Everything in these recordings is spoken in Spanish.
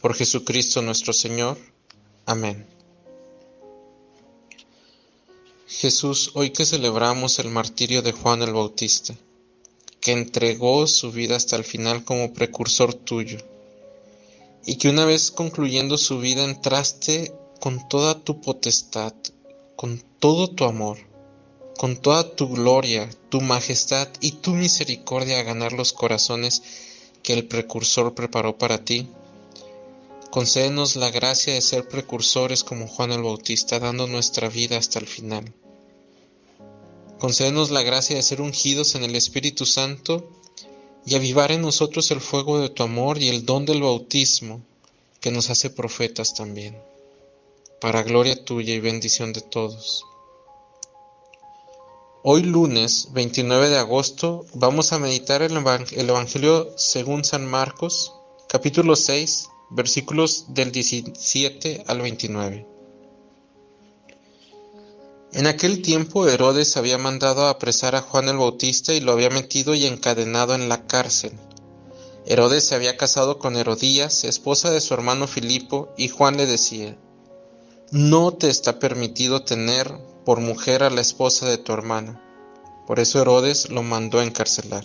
por Jesucristo nuestro Señor. Amén. Jesús, hoy que celebramos el martirio de Juan el Bautista, que entregó su vida hasta el final como precursor tuyo, y que una vez concluyendo su vida entraste con toda tu potestad, con todo tu amor, con toda tu gloria, tu majestad y tu misericordia a ganar los corazones que el precursor preparó para ti Concédenos la gracia de ser precursores como Juan el Bautista, dando nuestra vida hasta el final. Concédenos la gracia de ser ungidos en el Espíritu Santo y avivar en nosotros el fuego de tu amor y el don del bautismo que nos hace profetas también, para gloria tuya y bendición de todos. Hoy lunes 29 de agosto vamos a meditar el, Evangelio según San Marcos, capítulo 6, versículos del 17 al 29. En aquel tiempo Herodes había mandado apresar a Juan el Bautista y lo había metido y encadenado en la cárcel. Herodes se había casado con Herodías, esposa de su hermano Filipo, y Juan le decía, No te está permitido tener por mujer a la esposa de tu hermano. Por eso Herodes lo mandó a encarcelar.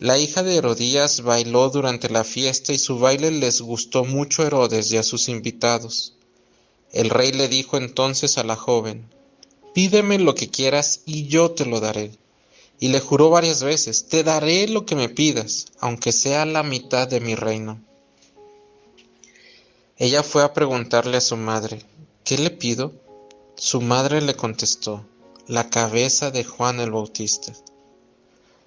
La hija de Herodías bailó durante la fiesta y su baile les gustó mucho a Herodes y a sus invitados. El rey le dijo entonces a la joven, Pídeme lo que quieras y yo te lo daré. Y le juró varias veces, Te daré lo que me pidas, aunque sea la mitad de mi reino. Ella fue a preguntarle a su madre, ¿qué le pido? Su madre le contestó, la cabeza de Juan el Bautista.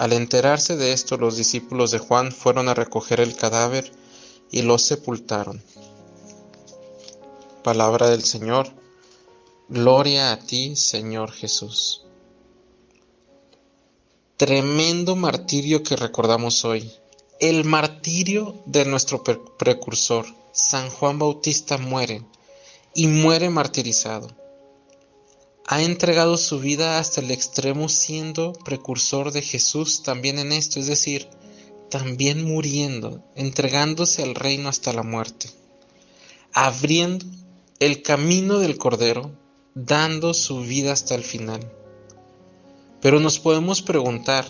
Al enterarse de esto, los discípulos de Juan fueron a recoger el cadáver y lo sepultaron. Palabra del Señor. Gloria a ti, Señor Jesús. Tremendo martirio que recordamos hoy. El martirio de nuestro precursor, San Juan Bautista, muere y muere martirizado ha entregado su vida hasta el extremo siendo precursor de Jesús también en esto, es decir, también muriendo, entregándose al reino hasta la muerte, abriendo el camino del Cordero, dando su vida hasta el final. Pero nos podemos preguntar,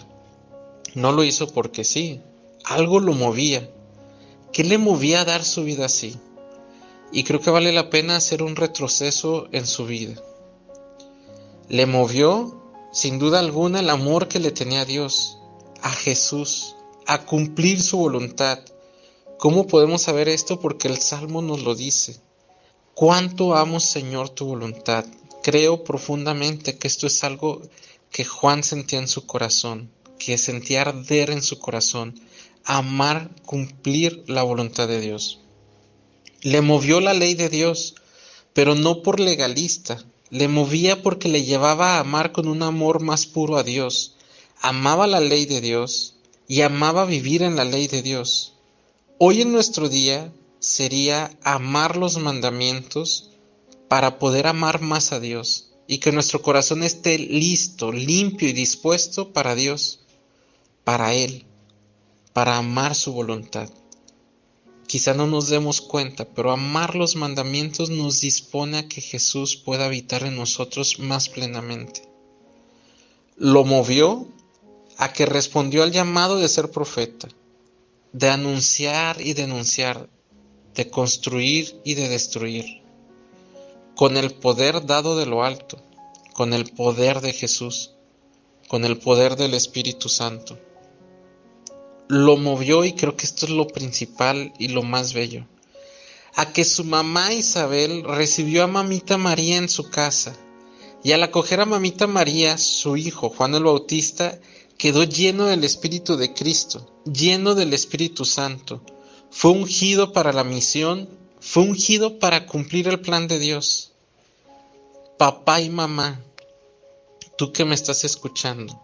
no lo hizo porque sí, algo lo movía. ¿Qué le movía a dar su vida así? Y creo que vale la pena hacer un retroceso en su vida. Le movió, sin duda alguna, el amor que le tenía a Dios, a Jesús, a cumplir su voluntad. ¿Cómo podemos saber esto? Porque el Salmo nos lo dice. cuánto amo, Señor, tu voluntad. Creo profundamente que esto es algo que Juan sentía en su corazón, que sentía arder en su corazón, amar, cumplir la voluntad de Dios. Le movió la ley de Dios, pero no por legalista, le movía porque le llevaba a amar con un amor más puro a Dios, amaba la ley de Dios y amaba vivir en la ley de Dios. Hoy en nuestro día sería amar los mandamientos para poder amar más a Dios y que nuestro corazón esté listo, limpio y dispuesto para Dios, para Él, para amar su voluntad. Quizá no nos demos cuenta, pero amar los mandamientos nos dispone a que Jesús pueda habitar en nosotros más plenamente. Lo movió a que respondió al llamado de ser profeta, de anunciar y denunciar, de construir y de destruir, con el poder dado de lo alto, con el poder de Jesús, con el poder del Espíritu Santo. Lo movió y creo que esto es lo principal y lo más bello, a que su mamá Isabel recibió a mamita María en su casa, y al acoger a mamita María, su hijo Juan el Bautista, quedó lleno del Espíritu de Cristo, lleno del Espíritu Santo. Fue ungido para la misión, fue ungido para cumplir el plan de Dios. Papá y mamá, tú que me estás escuchando,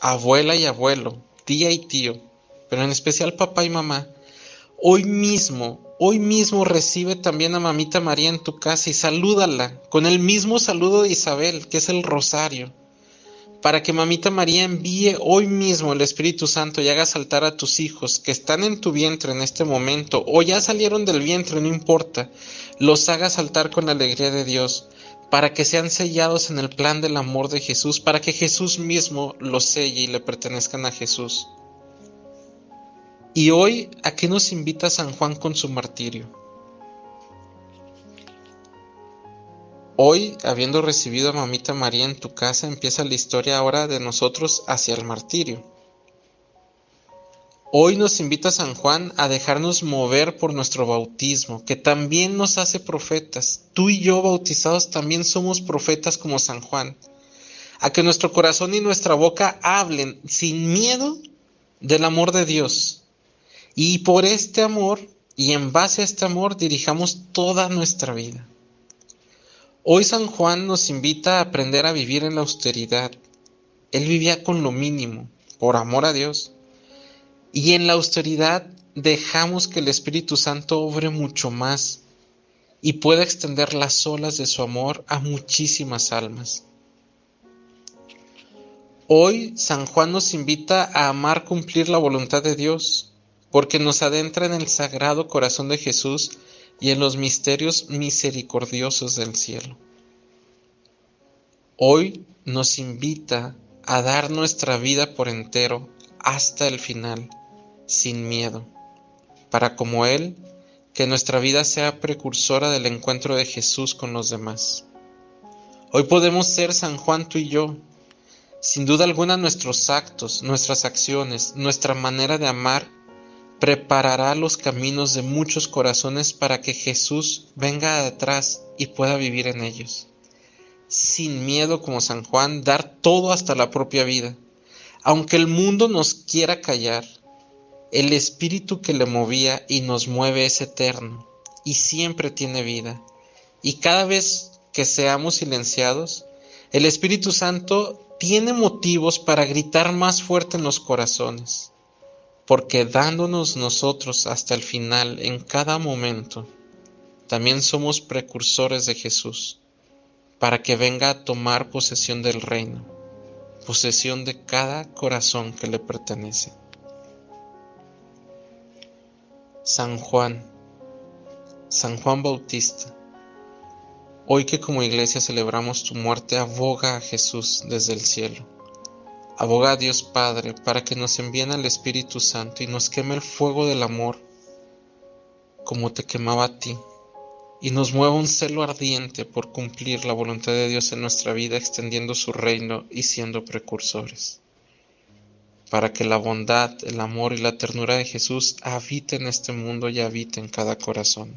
abuela y abuelo, tía y tío, pero en especial papá y mamá, hoy mismo, hoy mismo recibe también a mamita María en tu casa y salúdala con el mismo saludo de Isabel, que es el rosario para que mamita María envíe hoy mismo el Espíritu Santo y haga saltar a tus hijos que están en tu vientre en este momento o ya salieron del vientre, no importa, los haga saltar con la alegría de Dios, para que sean sellados en el plan del amor de Jesús, para que Jesús mismo los selle y le pertenezcan a Jesús. Y hoy, ¿a qué nos invita San Juan con su martirio? Hoy, habiendo recibido a mamita María en tu casa, empieza la historia ahora de nosotros hacia el martirio. Hoy nos invita San Juan a dejarnos mover por nuestro bautismo, que también nos hace profetas. Tú y yo bautizados también somos profetas como San Juan. A que nuestro corazón y nuestra boca hablen sin miedo del amor de Dios. Y por este amor y en base a este amor dirijamos toda nuestra vida. Hoy San Juan nos invita a aprender a vivir en la austeridad. Él vivía con lo mínimo, por amor a Dios. Y en la austeridad dejamos que el Espíritu Santo obre mucho más y pueda extender las olas de su amor a muchísimas almas. Hoy San Juan nos invita a amar cumplir la voluntad de Dios, porque nos adentra en el sagrado corazón de Jesús y en los misterios misericordiosos del cielo. Hoy nos invita a dar nuestra vida por entero hasta el final, sin miedo, para como Él, que nuestra vida sea precursora del encuentro de Jesús con los demás. Hoy podemos ser San Juan tú y yo. Sin duda alguna nuestros actos, nuestras acciones, nuestra manera de amar preparará los caminos de muchos corazones para que Jesús venga detrás y pueda vivir en ellos. Sin miedo como San Juan, dar todo hasta la propia vida. Aunque el mundo nos quiera callar, el espíritu que le movía y nos mueve es eterno y siempre tiene vida. Y cada vez que seamos silenciados, el Espíritu Santo tiene motivos para gritar más fuerte en los corazones porque dándonos nosotros hasta el final en cada momento, también somos precursores de Jesús, para que venga a tomar posesión del reino, posesión de cada corazón que le pertenece. San Juan, San Juan Bautista, hoy que como iglesia celebramos tu muerte, aboga a Jesús desde el cielo Aboga Dios Padre para que nos envíen al Espíritu Santo y nos queme el fuego del amor como te quemaba a ti, y nos mueva un celo ardiente por cumplir la voluntad de Dios en nuestra vida, extendiendo su reino y siendo precursores, para que la bondad, el amor y la ternura de Jesús habite en este mundo y habite en cada corazón.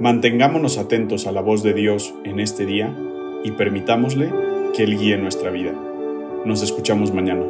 Mantengámonos atentos a la voz de Dios en este día y permitámosle que Él guíe nuestra vida. Nos escuchamos mañana.